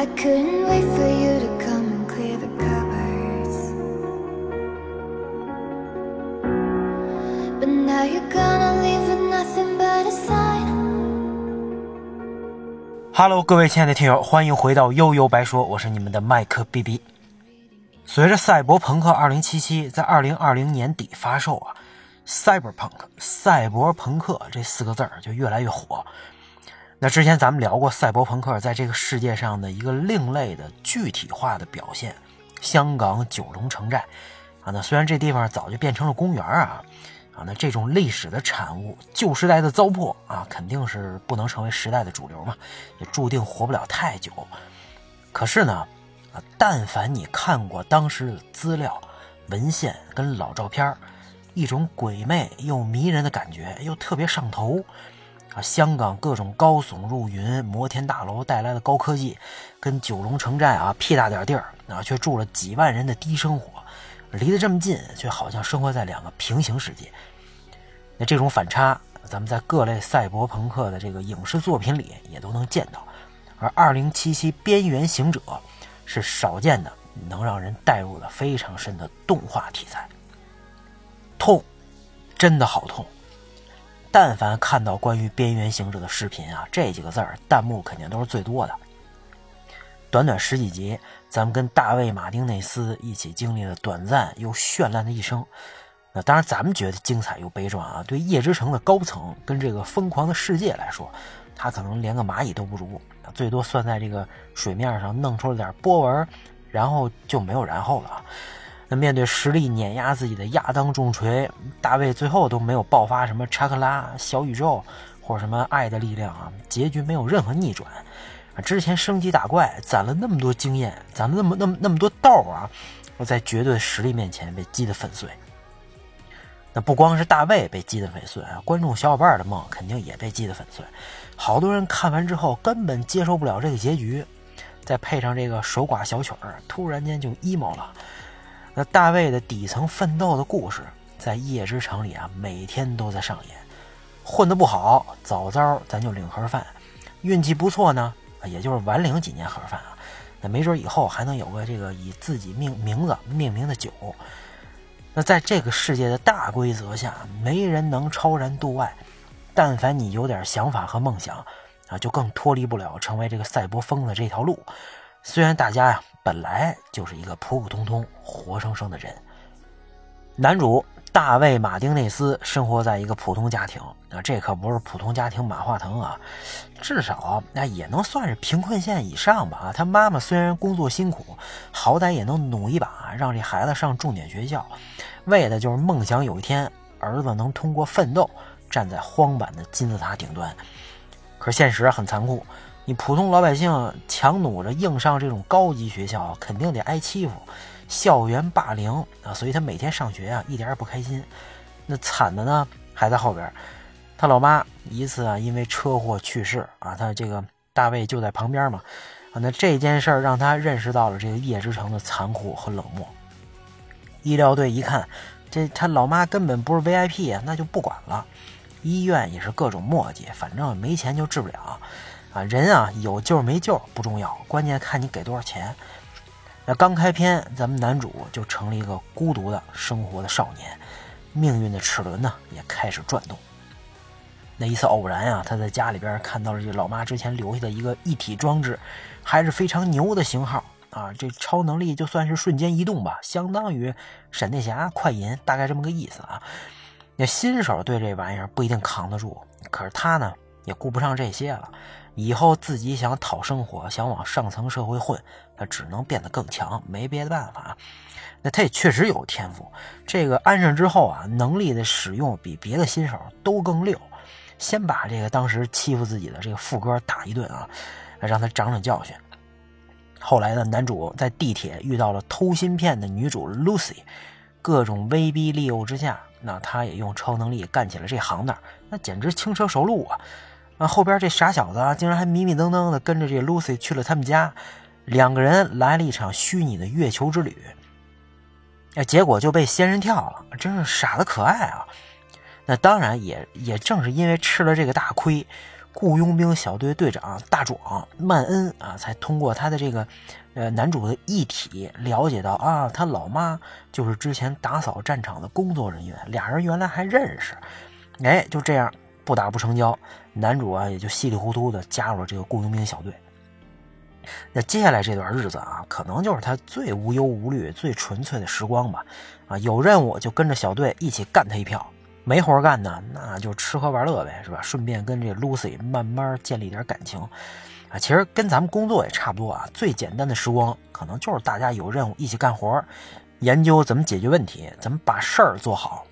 I couldn't wait for you to come and clear the cupboards. But now you're gonna leave nothing but a sign. Hello，各位亲爱的听友，欢迎回到悠悠白说，我是你们的麦克 BB。随着《赛博朋克2077》在2020年底发售啊，Cyberpunk 赛博朋克这四个字儿就越来越火。那之前咱们聊过赛博朋克在这个世界上的一个另类的具体化的表现——香港九龙城寨啊。那虽然这地方早就变成了公园啊，啊，那这种历史的产物、旧时代的糟粕啊，肯定是不能成为时代的主流嘛，也注定活不了太久。可是呢，啊，但凡你看过当时的资料、文献跟老照片一种鬼魅又迷人的感觉，又特别上头。啊，香港各种高耸入云摩天大楼带来的高科技，跟九龙城寨啊屁大点地儿啊，却住了几万人的低生活，离得这么近，却好像生活在两个平行世界。那这种反差，咱们在各类赛博朋克的这个影视作品里也都能见到。而《二零七七边缘行者》是少见的能让人带入的非常深的动画题材。痛，真的好痛。但凡看到关于《边缘行者》的视频啊，这几个字儿弹幕肯定都是最多的。短短十几集，咱们跟大卫·马丁内斯一起经历了短暂又绚烂的一生。那当然，咱们觉得精彩又悲壮啊。对夜之城的高层跟这个疯狂的世界来说，他可能连个蚂蚁都不如，最多算在这个水面上弄出了点波纹，然后就没有然后了。那面对实力碾压自己的亚当重锤，大卫最后都没有爆发什么查克拉、小宇宙或者什么爱的力量啊，结局没有任何逆转。啊，之前升级打怪攒了那么多经验，攒了那么那么那么多豆啊，我在绝对实力面前被击得粉碎。那不光是大卫被击得粉碎啊，观众小伙伴的梦肯定也被击得粉碎。好多人看完之后根本接受不了这个结局，再配上这个守寡小曲儿，突然间就 emo 了。那大卫的底层奋斗的故事，在夜之城里啊，每天都在上演。混得不好，早早咱就领盒饭；运气不错呢，也就是晚领几年盒饭啊。那没准以后还能有个这个以自己命名字命名的酒。那在这个世界的大规则下，没人能超然度外。但凡你有点想法和梦想啊，就更脱离不了成为这个赛博疯子这条路。虽然大家呀。本来就是一个普普通通、活生生的人。男主大卫·马丁内斯生活在一个普通家庭啊，这可不是普通家庭马化腾啊，至少那也能算是贫困线以上吧。他妈妈虽然工作辛苦，好歹也能努一把，让这孩子上重点学校，为的就是梦想有一天儿子能通过奋斗站在荒坂的金字塔顶端。可是现实很残酷。你普通老百姓强弩着硬上这种高级学校，肯定得挨欺负，校园霸凌啊！所以他每天上学啊，一点也不开心。那惨的呢，还在后边。他老妈一次啊，因为车祸去世啊，他这个大卫就在旁边嘛啊。那这件事儿让他认识到了这个夜之城的残酷和冷漠。医疗队一看，这他老妈根本不是 VIP 啊，那就不管了。医院也是各种磨叽，反正没钱就治不了。啊，人啊，有救没救不重要，关键看你给多少钱。那刚开篇，咱们男主就成了一个孤独的生活的少年，命运的齿轮呢也开始转动。那一次偶然啊，他在家里边看到了这老妈之前留下的一个一体装置，还是非常牛的型号啊。这超能力就算是瞬间移动吧，相当于闪电侠、快银，大概这么个意思啊。那新手对这玩意儿不一定扛得住，可是他呢也顾不上这些了。以后自己想讨生活，想往上层社会混，他只能变得更强，没别的办法。那他也确实有天赋，这个安上之后啊，能力的使用比别的新手都更溜。先把这个当时欺负自己的这个副哥打一顿啊，让他长长教训。后来呢，男主在地铁遇到了偷芯片的女主 Lucy，各种威逼利诱之下，那他也用超能力干起了这行当，那简直轻车熟路啊。啊，后边这傻小子啊，竟然还迷迷瞪瞪的跟着这 Lucy 去了他们家，两个人来了一场虚拟的月球之旅。哎，结果就被仙人跳了，真是傻的可爱啊！那当然也也正是因为吃了这个大亏，雇佣兵小队队长大壮曼恩啊，才通过他的这个呃男主的一体了解到啊，他老妈就是之前打扫战场的工作人员，俩人原来还认识。哎，就这样不打不成交，男主啊也就稀里糊涂的加入了这个雇佣兵小队。那接下来这段日子啊，可能就是他最无忧无虑、最纯粹的时光吧。啊，有任务就跟着小队一起干他一票，没活干呢，那就吃喝玩乐呗，是吧？顺便跟这 Lucy 慢慢建立点感情。啊，其实跟咱们工作也差不多啊。最简单的时光，可能就是大家有任务一起干活，研究怎么解决问题，怎么把事儿做好。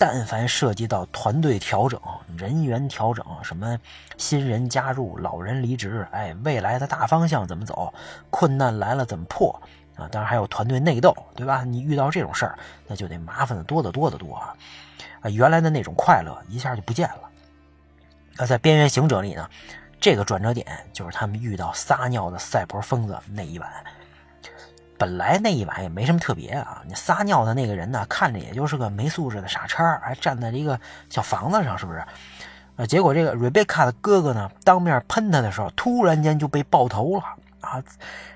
但凡涉及到团队调整、人员调整，什么新人加入、老人离职，哎，未来的大方向怎么走？困难来了怎么破？啊，当然还有团队内斗，对吧？你遇到这种事儿，那就得麻烦的多得多得多啊！啊，原来的那种快乐一下就不见了。那在《边缘行者》里呢，这个转折点就是他们遇到撒尿的赛博疯子那一晚。本来那一晚也没什么特别啊，你撒尿的那个人呢，看着也就是个没素质的傻叉，还站在一个小房子上，是不是？呃，结果这个瑞贝卡的哥哥呢，当面喷他的时候，突然间就被爆头了啊！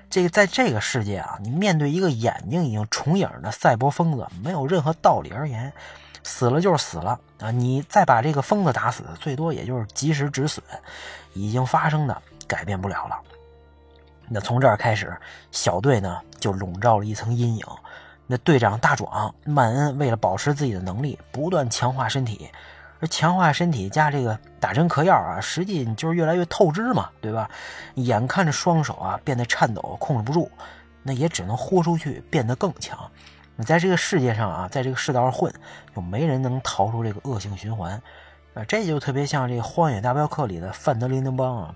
这个在这个世界啊，你面对一个眼睛已经重影的赛博疯子，没有任何道理而言，死了就是死了啊！你再把这个疯子打死，最多也就是及时止损，已经发生的改变不了了。那从这儿开始，小队呢就笼罩了一层阴影。那队长大壮曼恩为了保持自己的能力，不断强化身体，而强化身体加这个打针嗑药啊，实际就是越来越透支嘛，对吧？眼看着双手啊变得颤抖，控制不住，那也只能豁出去变得更强。你在这个世界上啊，在这个世道上混，就没人能逃出这个恶性循环。啊，这就特别像这《荒野大镖客》里的范德林登邦啊。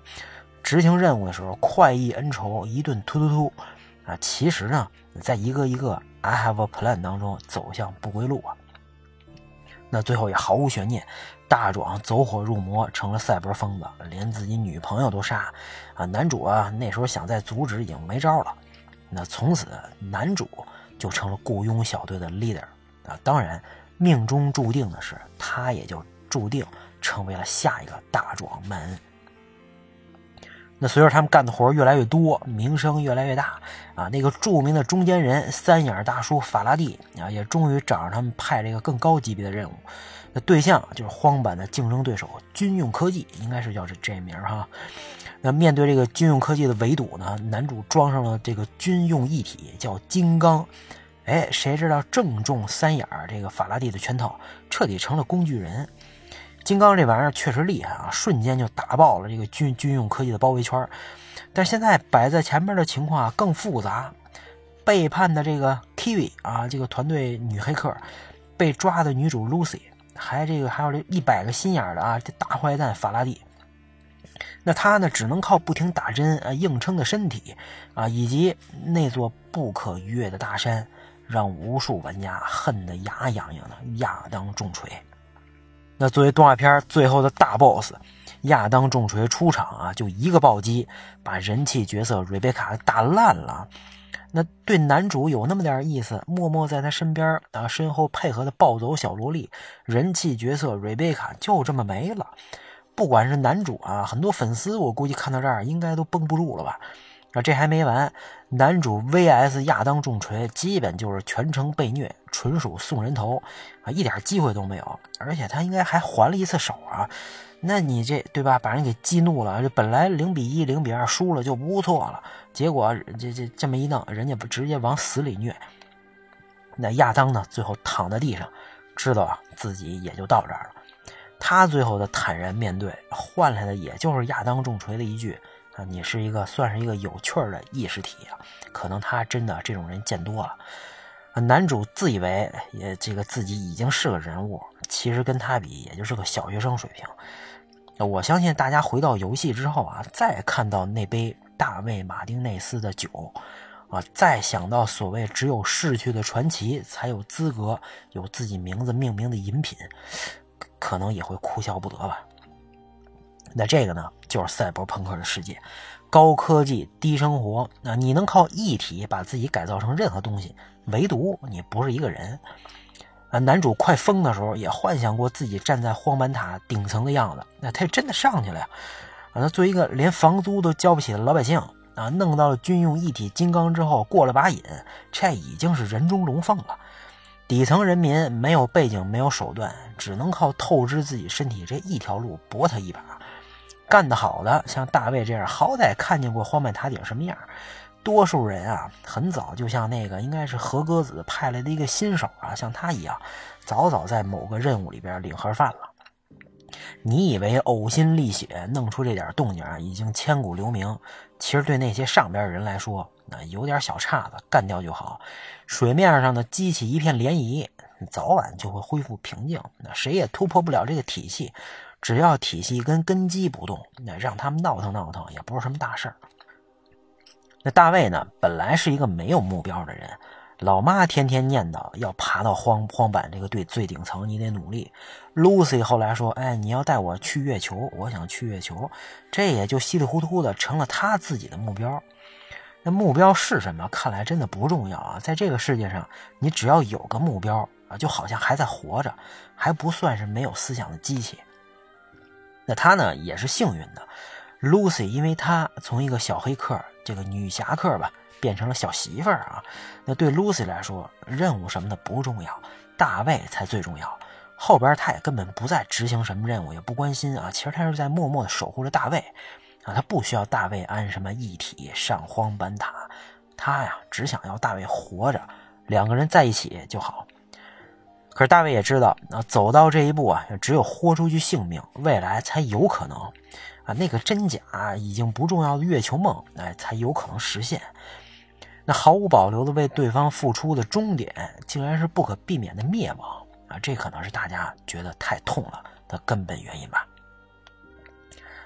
执行任务的时候，快意恩仇，一顿突突突，啊，其实呢，在一个一个 I have a plan 当中走向不归路啊。那最后也毫无悬念，大壮走火入魔，成了赛博疯子，连自己女朋友都杀，啊，男主啊那时候想再阻止已经没招了。那从此男主就成了雇佣小队的 leader 啊。当然，命中注定的是，他也就注定成为了下一个大壮曼恩。那随着他们干的活越来越多，名声越来越大，啊，那个著名的中间人三眼大叔法拉第啊，也终于找着他们派这个更高级别的任务。那对象就是荒坂的竞争对手军用科技，应该是叫这这名哈。那面对这个军用科技的围堵呢，男主装上了这个军用一体，叫金刚。哎，谁知道正中三眼这个法拉第的圈套，彻底成了工具人。金刚这玩意儿确实厉害啊，瞬间就打爆了这个军军用科技的包围圈。但现在摆在前面的情况啊更复杂，背叛的这个 Kiwi 啊，这个团队女黑客，被抓的女主 Lucy，还这个还有这一百个心眼的啊，这大坏蛋法拉第。那他呢，只能靠不停打针啊，硬撑的身体啊，以及那座不可逾越的大山，让无数玩家恨得牙痒痒的亚当重锤。那作为动画片最后的大 boss，亚当重锤出场啊，就一个暴击，把人气角色瑞贝卡打烂了。那对男主有那么点意思，默默在他身边啊，身后配合的暴走小萝莉，人气角色瑞贝卡就这么没了。不管是男主啊，很多粉丝我估计看到这儿应该都绷不住了吧。啊，这还没完，男主 VS 亚当重锤，基本就是全程被虐，纯属送人头啊，一点机会都没有。而且他应该还还了一次手啊，那你这对吧？把人给激怒了，这本来零比一、零比二输了就不错了，结果这这这么一弄，人家不直接往死里虐。那亚当呢？最后躺在地上，知道啊，自己也就到这儿了。他最后的坦然面对，换来的也就是亚当重锤的一句。你是一个算是一个有趣的意识体啊，可能他真的这种人见多了。男主自以为也这个自己已经是个人物，其实跟他比也就是个小学生水平。我相信大家回到游戏之后啊，再看到那杯大卫马丁内斯的酒啊，再想到所谓只有逝去的传奇才有资格有自己名字命名的饮品，可能也会哭笑不得吧。那这个呢，就是赛博朋克的世界，高科技低生活。那你能靠一体把自己改造成任何东西，唯独你不是一个人。啊，男主快疯的时候也幻想过自己站在荒坂塔顶层的样子，那他真的上去了呀。啊，那作为一个连房租都交不起的老百姓啊，弄到了军用一体金刚之后，过了把瘾，这已经是人中龙凤了。底层人民没有背景，没有手段，只能靠透支自己身体这一条路搏他一把。干得好的，像大卫这样，好歹看见过荒坂塔顶什么样。多数人啊，很早就像那个应该是何鸽子派来的一个新手啊，像他一样，早早在某个任务里边领盒饭了。你以为呕心沥血弄出这点动静啊，已经千古留名？其实对那些上边人来说，那有点小岔子干掉就好。水面上的激起一片涟漪，早晚就会恢复平静。那谁也突破不了这个体系，只要体系跟根基不动，那让他们闹腾闹腾也不是什么大事儿。那大卫呢，本来是一个没有目标的人。老妈天天念叨要爬到荒荒坂这个最最顶层，你得努力。Lucy 后来说：“哎，你要带我去月球，我想去月球。”这也就稀里糊涂的成了他自己的目标。那目标是什么？看来真的不重要啊！在这个世界上，你只要有个目标啊，就好像还在活着，还不算是没有思想的机器。那他呢，也是幸运的。Lucy 因为他从一个小黑客，这个女侠客吧。变成了小媳妇儿啊，那对 Lucy 来说，任务什么的不重要，大卫才最重要。后边他也根本不再执行什么任务，也不关心啊。其实他是在默默的守护着大卫啊，他不需要大卫安什么一体上荒坂塔，他呀只想要大卫活着，两个人在一起就好。可是大卫也知道，啊，走到这一步啊，只有豁出去性命，未来才有可能啊，那个真假已经不重要的月球梦，哎，才有可能实现。那毫无保留的为对方付出的终点，竟然是不可避免的灭亡啊！这可能是大家觉得太痛了的根本原因吧。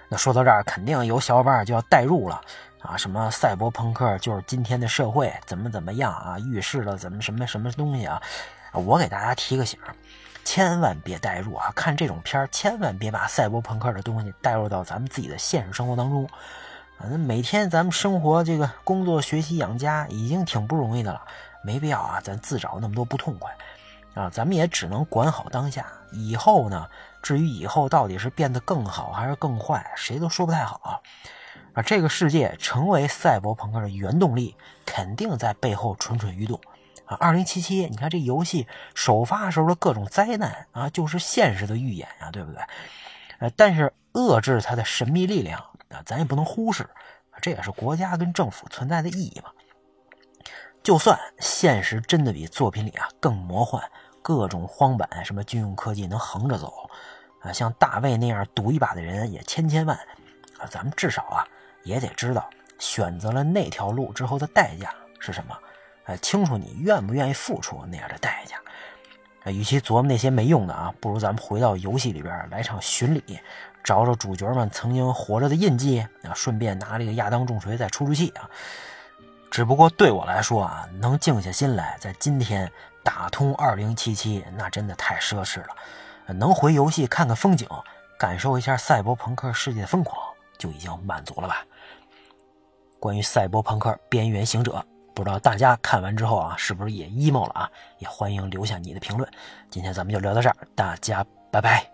那说到这儿，肯定有小伙伴就要代入了啊！什么赛博朋克就是今天的社会，怎么怎么样啊？预示了怎么什么什么东西啊？我给大家提个醒，千万别代入啊！看这种片儿，千万别把赛博朋克的东西带入到咱们自己的现实生活当中。反正每天咱们生活这个工作学习养家已经挺不容易的了，没必要啊，咱自找那么多不痛快，啊，咱们也只能管好当下。以后呢，至于以后到底是变得更好还是更坏，谁都说不太好。啊，这个世界成为赛博朋克的原动力，肯定在背后蠢蠢欲动。啊，二零七七，你看这游戏首发时候的各种灾难啊，就是现实的预演呀，对不对？呃，但是遏制它的神秘力量。啊，咱也不能忽视，这也是国家跟政府存在的意义嘛。就算现实真的比作品里啊更魔幻，各种荒坂什么军用科技能横着走，啊，像大卫那样赌一把的人也千千万，啊，咱们至少啊也得知道选择了那条路之后的代价是什么，啊，清楚你愿不愿意付出那样的代价。啊，与其琢磨那些没用的啊，不如咱们回到游戏里边来场巡礼。找找主角们曾经活着的印记啊，顺便拿这个亚当重锤再出出气啊。只不过对我来说啊，能静下心来在今天打通二零七七，那真的太奢侈了。能回游戏看看风景，感受一下赛博朋克世界的疯狂，就已经满足了吧。关于赛博朋克边缘行者，不知道大家看完之后啊，是不是也 emo 了啊？也欢迎留下你的评论。今天咱们就聊到这儿，大家拜拜。